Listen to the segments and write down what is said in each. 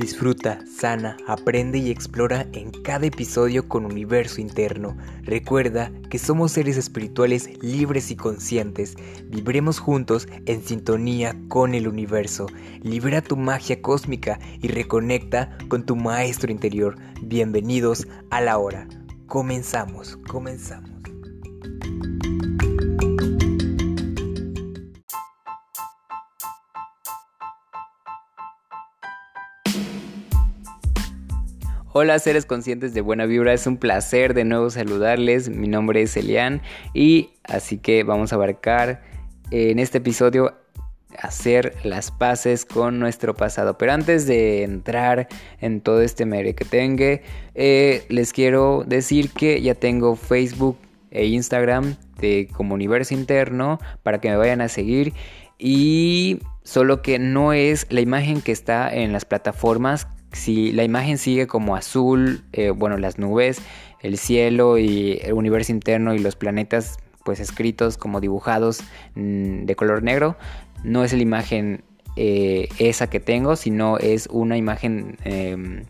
Disfruta, sana, aprende y explora en cada episodio con universo interno. Recuerda que somos seres espirituales libres y conscientes. Vibremos juntos en sintonía con el universo. Libera tu magia cósmica y reconecta con tu maestro interior. Bienvenidos a la hora. Comenzamos, comenzamos. Hola seres conscientes de buena vibra, es un placer de nuevo saludarles, mi nombre es Elian y así que vamos a abarcar en este episodio hacer las paces con nuestro pasado. Pero antes de entrar en todo este merequetengue, eh, les quiero decir que ya tengo Facebook e Instagram de como universo interno para que me vayan a seguir y solo que no es la imagen que está en las plataformas si la imagen sigue como azul, eh, bueno, las nubes, el cielo y el universo interno y los planetas pues escritos como dibujados mm, de color negro, no es la imagen eh, esa que tengo, sino es una imagen em,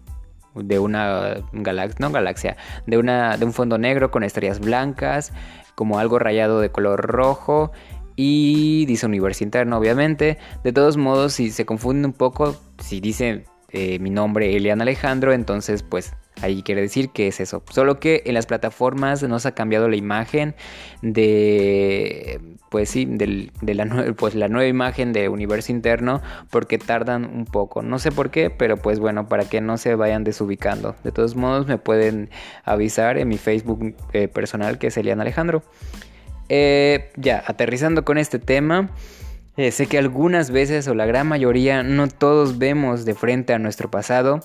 de una galaxia, no galaxia, de, una, de un fondo negro con estrellas blancas, como algo rayado de color rojo y dice universo interno obviamente. De todos modos, si se confunden un poco, si dice eh, mi nombre Elian Alejandro, entonces pues ahí quiere decir que es eso. Solo que en las plataformas no se ha cambiado la imagen de, pues sí, de la, pues la nueva imagen de Universo Interno porque tardan un poco. No sé por qué, pero pues bueno, para que no se vayan desubicando. De todos modos me pueden avisar en mi Facebook eh, personal que es Elian Alejandro. Eh, ya, aterrizando con este tema. Eh, sé que algunas veces o la gran mayoría no todos vemos de frente a nuestro pasado,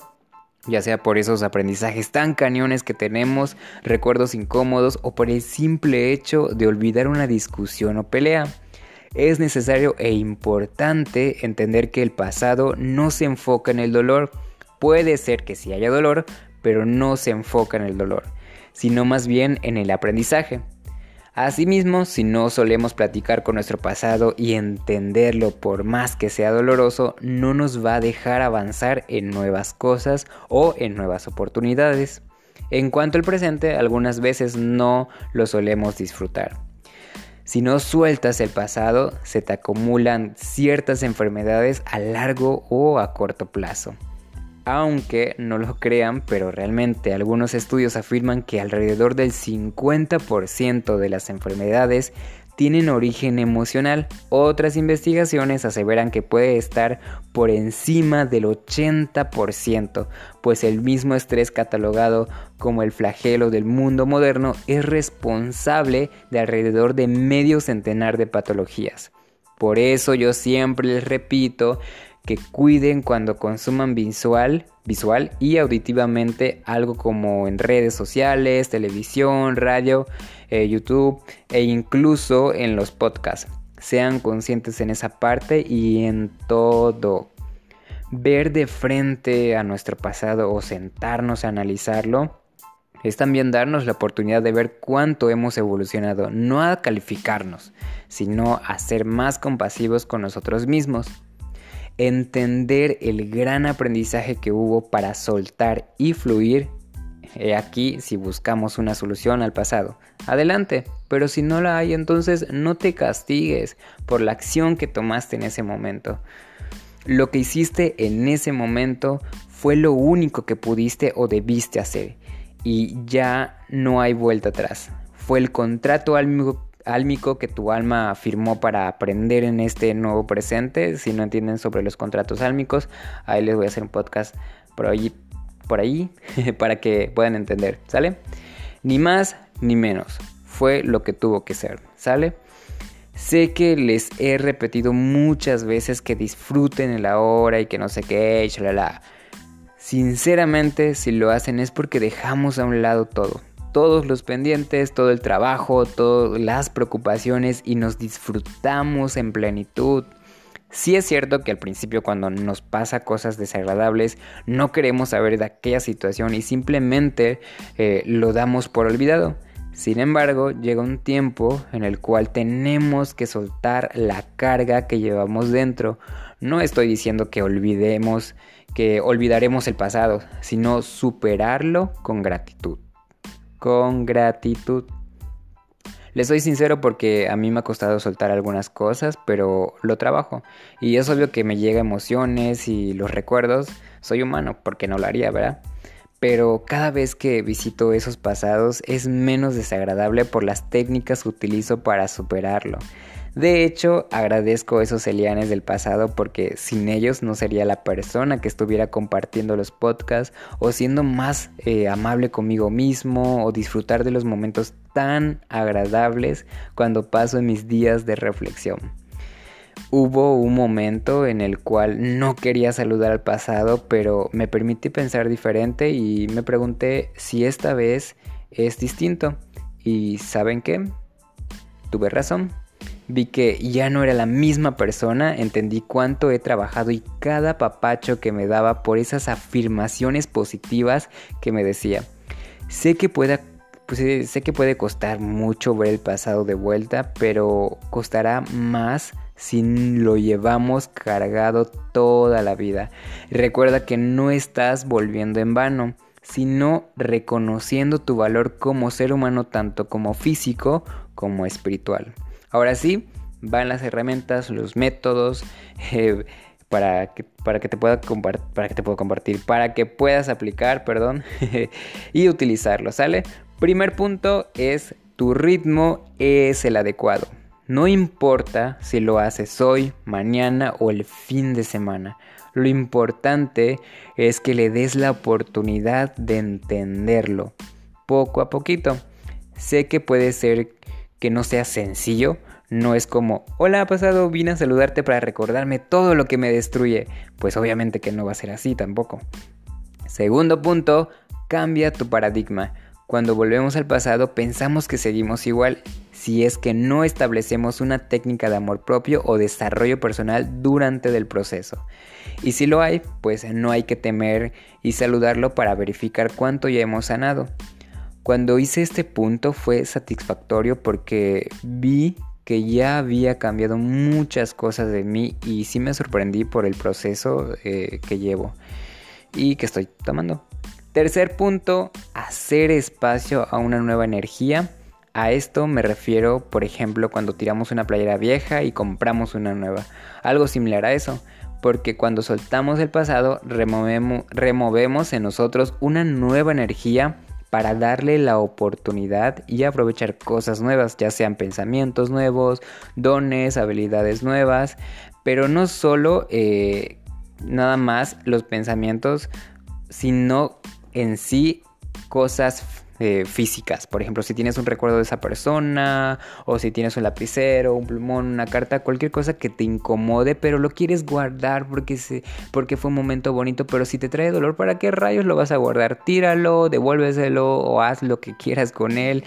ya sea por esos aprendizajes tan cañones que tenemos, recuerdos incómodos o por el simple hecho de olvidar una discusión o pelea. Es necesario e importante entender que el pasado no se enfoca en el dolor. Puede ser que sí haya dolor, pero no se enfoca en el dolor, sino más bien en el aprendizaje. Asimismo, si no solemos platicar con nuestro pasado y entenderlo por más que sea doloroso, no nos va a dejar avanzar en nuevas cosas o en nuevas oportunidades. En cuanto al presente, algunas veces no lo solemos disfrutar. Si no sueltas el pasado, se te acumulan ciertas enfermedades a largo o a corto plazo aunque no lo crean, pero realmente algunos estudios afirman que alrededor del 50% de las enfermedades tienen origen emocional. Otras investigaciones aseveran que puede estar por encima del 80%, pues el mismo estrés catalogado como el flagelo del mundo moderno es responsable de alrededor de medio centenar de patologías. Por eso yo siempre les repito que cuiden cuando consuman visual, visual y auditivamente algo como en redes sociales, televisión, radio, eh, YouTube e incluso en los podcasts. Sean conscientes en esa parte y en todo. Ver de frente a nuestro pasado o sentarnos a analizarlo es también darnos la oportunidad de ver cuánto hemos evolucionado, no a calificarnos, sino a ser más compasivos con nosotros mismos entender el gran aprendizaje que hubo para soltar y fluir. He aquí si buscamos una solución al pasado. Adelante, pero si no la hay, entonces no te castigues por la acción que tomaste en ese momento. Lo que hiciste en ese momento fue lo único que pudiste o debiste hacer y ya no hay vuelta atrás. Fue el contrato álmico álmico que tu alma firmó para aprender en este nuevo presente. Si no entienden sobre los contratos álmicos, ahí les voy a hacer un podcast por ahí, para que puedan entender, ¿sale? Ni más ni menos. Fue lo que tuvo que ser, ¿sale? Sé que les he repetido muchas veces que disfruten el ahora y que no sé qué, Sinceramente, si lo hacen es porque dejamos a un lado todo todos los pendientes, todo el trabajo, todas las preocupaciones y nos disfrutamos en plenitud. Sí es cierto que al principio cuando nos pasa cosas desagradables no queremos saber de aquella situación y simplemente eh, lo damos por olvidado. Sin embargo, llega un tiempo en el cual tenemos que soltar la carga que llevamos dentro. No estoy diciendo que olvidemos que olvidaremos el pasado, sino superarlo con gratitud. Con gratitud. Les soy sincero porque a mí me ha costado soltar algunas cosas, pero lo trabajo. Y es obvio que me llega emociones y los recuerdos. Soy humano, porque no lo haría, ¿verdad? Pero cada vez que visito esos pasados es menos desagradable por las técnicas que utilizo para superarlo. De hecho, agradezco esos Elianes del pasado porque sin ellos no sería la persona que estuviera compartiendo los podcasts o siendo más eh, amable conmigo mismo o disfrutar de los momentos tan agradables cuando paso en mis días de reflexión. Hubo un momento en el cual no quería saludar al pasado, pero me permití pensar diferente y me pregunté si esta vez es distinto. ¿Y saben qué? Tuve razón. Vi que ya no era la misma persona, entendí cuánto he trabajado y cada papacho que me daba por esas afirmaciones positivas que me decía. Sé que pues, sé que puede costar mucho ver el pasado de vuelta, pero costará más si lo llevamos cargado toda la vida. Recuerda que no estás volviendo en vano, sino reconociendo tu valor como ser humano tanto como físico como espiritual. Ahora sí, van las herramientas, los métodos eh, para, que, para, que te pueda para que te compartir, para que puedas aplicar, perdón, y utilizarlo, ¿sale? Primer punto es tu ritmo es el adecuado. No importa si lo haces hoy, mañana o el fin de semana. Lo importante es que le des la oportunidad de entenderlo poco a poquito. Sé que puede ser que no sea sencillo, no es como, hola pasado, vine a saludarte para recordarme todo lo que me destruye. Pues obviamente que no va a ser así tampoco. Segundo punto, cambia tu paradigma. Cuando volvemos al pasado pensamos que seguimos igual si es que no establecemos una técnica de amor propio o desarrollo personal durante el proceso. Y si lo hay, pues no hay que temer y saludarlo para verificar cuánto ya hemos sanado. Cuando hice este punto fue satisfactorio porque vi que ya había cambiado muchas cosas de mí y sí me sorprendí por el proceso eh, que llevo y que estoy tomando. Tercer punto, hacer espacio a una nueva energía. A esto me refiero, por ejemplo, cuando tiramos una playera vieja y compramos una nueva. Algo similar a eso, porque cuando soltamos el pasado, removemos, removemos en nosotros una nueva energía para darle la oportunidad y aprovechar cosas nuevas, ya sean pensamientos nuevos, dones, habilidades nuevas, pero no solo eh, nada más los pensamientos, sino en sí cosas eh, físicas. Por ejemplo, si tienes un recuerdo de esa persona, o si tienes un lapicero, un plumón, una carta, cualquier cosa que te incomode, pero lo quieres guardar porque, se, porque fue un momento bonito, pero si te trae dolor, ¿para qué rayos lo vas a guardar? Tíralo, devuélveselo o haz lo que quieras con él.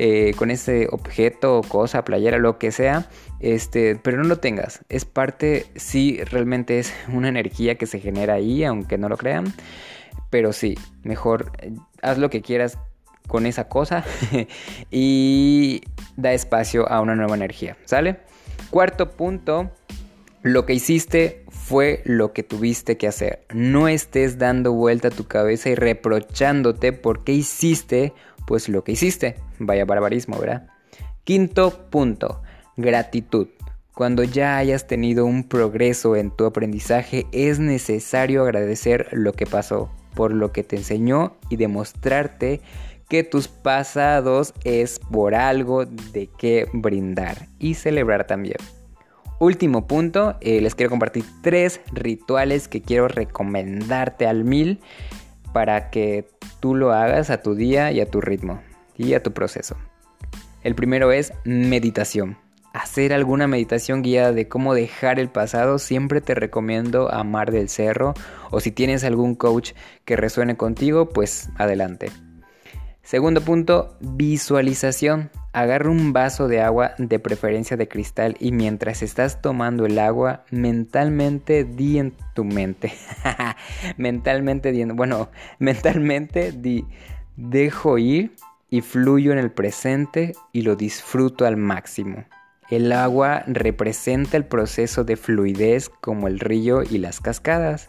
Eh, con ese objeto, cosa, playera, lo que sea, este, pero no lo tengas. Es parte, sí, realmente es una energía que se genera ahí, aunque no lo crean. Pero sí, mejor eh, haz lo que quieras con esa cosa y da espacio a una nueva energía, ¿sale? Cuarto punto, lo que hiciste fue lo que tuviste que hacer. No estés dando vuelta a tu cabeza y reprochándote por qué hiciste pues lo que hiciste. Vaya barbarismo, ¿verdad? Quinto punto, gratitud. Cuando ya hayas tenido un progreso en tu aprendizaje, es necesario agradecer lo que pasó por lo que te enseñó y demostrarte que tus pasados es por algo de qué brindar y celebrar también. Último punto, eh, les quiero compartir tres rituales que quiero recomendarte al mil para que tú lo hagas a tu día y a tu ritmo y a tu proceso. El primero es meditación hacer alguna meditación guiada de cómo dejar el pasado, siempre te recomiendo a Mar del Cerro o si tienes algún coach que resuene contigo, pues adelante. Segundo punto, visualización. Agarra un vaso de agua de preferencia de cristal y mientras estás tomando el agua, mentalmente di en tu mente. mentalmente di, bueno, mentalmente di, dejo ir y fluyo en el presente y lo disfruto al máximo. El agua representa el proceso de fluidez como el río y las cascadas.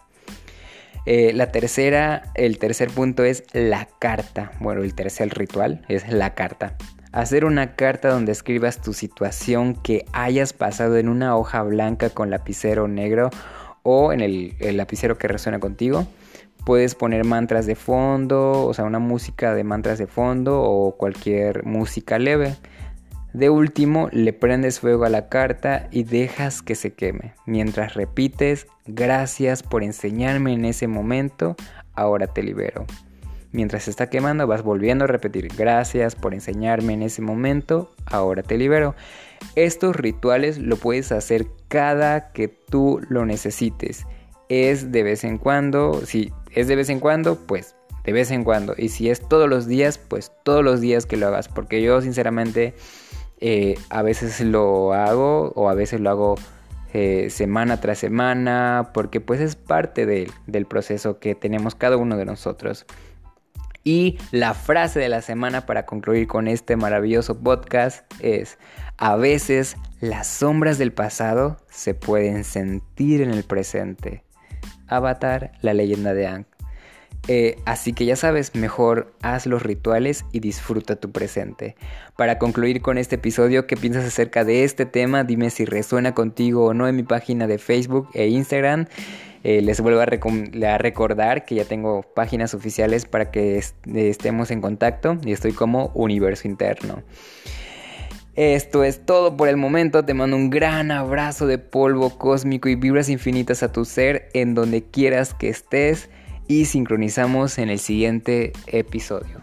Eh, la tercera, el tercer punto es la carta. Bueno, el tercer ritual es la carta. Hacer una carta donde escribas tu situación que hayas pasado en una hoja blanca con lapicero negro o en el, el lapicero que resuena contigo. Puedes poner mantras de fondo, o sea, una música de mantras de fondo o cualquier música leve. De último, le prendes fuego a la carta y dejas que se queme, mientras repites, gracias por enseñarme en ese momento, ahora te libero. Mientras se está quemando vas volviendo a repetir, gracias por enseñarme en ese momento, ahora te libero. Estos rituales lo puedes hacer cada que tú lo necesites. Es de vez en cuando, si es de vez en cuando, pues de vez en cuando. Y si es todos los días, pues todos los días que lo hagas. Porque yo sinceramente eh, a veces lo hago o a veces lo hago eh, semana tras semana. Porque pues es parte del proceso que tenemos cada uno de nosotros. Y la frase de la semana para concluir con este maravilloso podcast es, a veces las sombras del pasado se pueden sentir en el presente. Avatar, la leyenda de Aang. Eh, así que ya sabes, mejor haz los rituales y disfruta tu presente. Para concluir con este episodio, ¿qué piensas acerca de este tema? Dime si resuena contigo o no en mi página de Facebook e Instagram. Eh, les vuelvo a, recordar que ya tengo páginas oficiales para que estemos en contacto y estoy como Universo Interno. Esto es todo por el momento. Te mando un gran abrazo de polvo cósmico y vibras infinitas a tu ser en donde quieras que estés y sincronizamos en el siguiente episodio.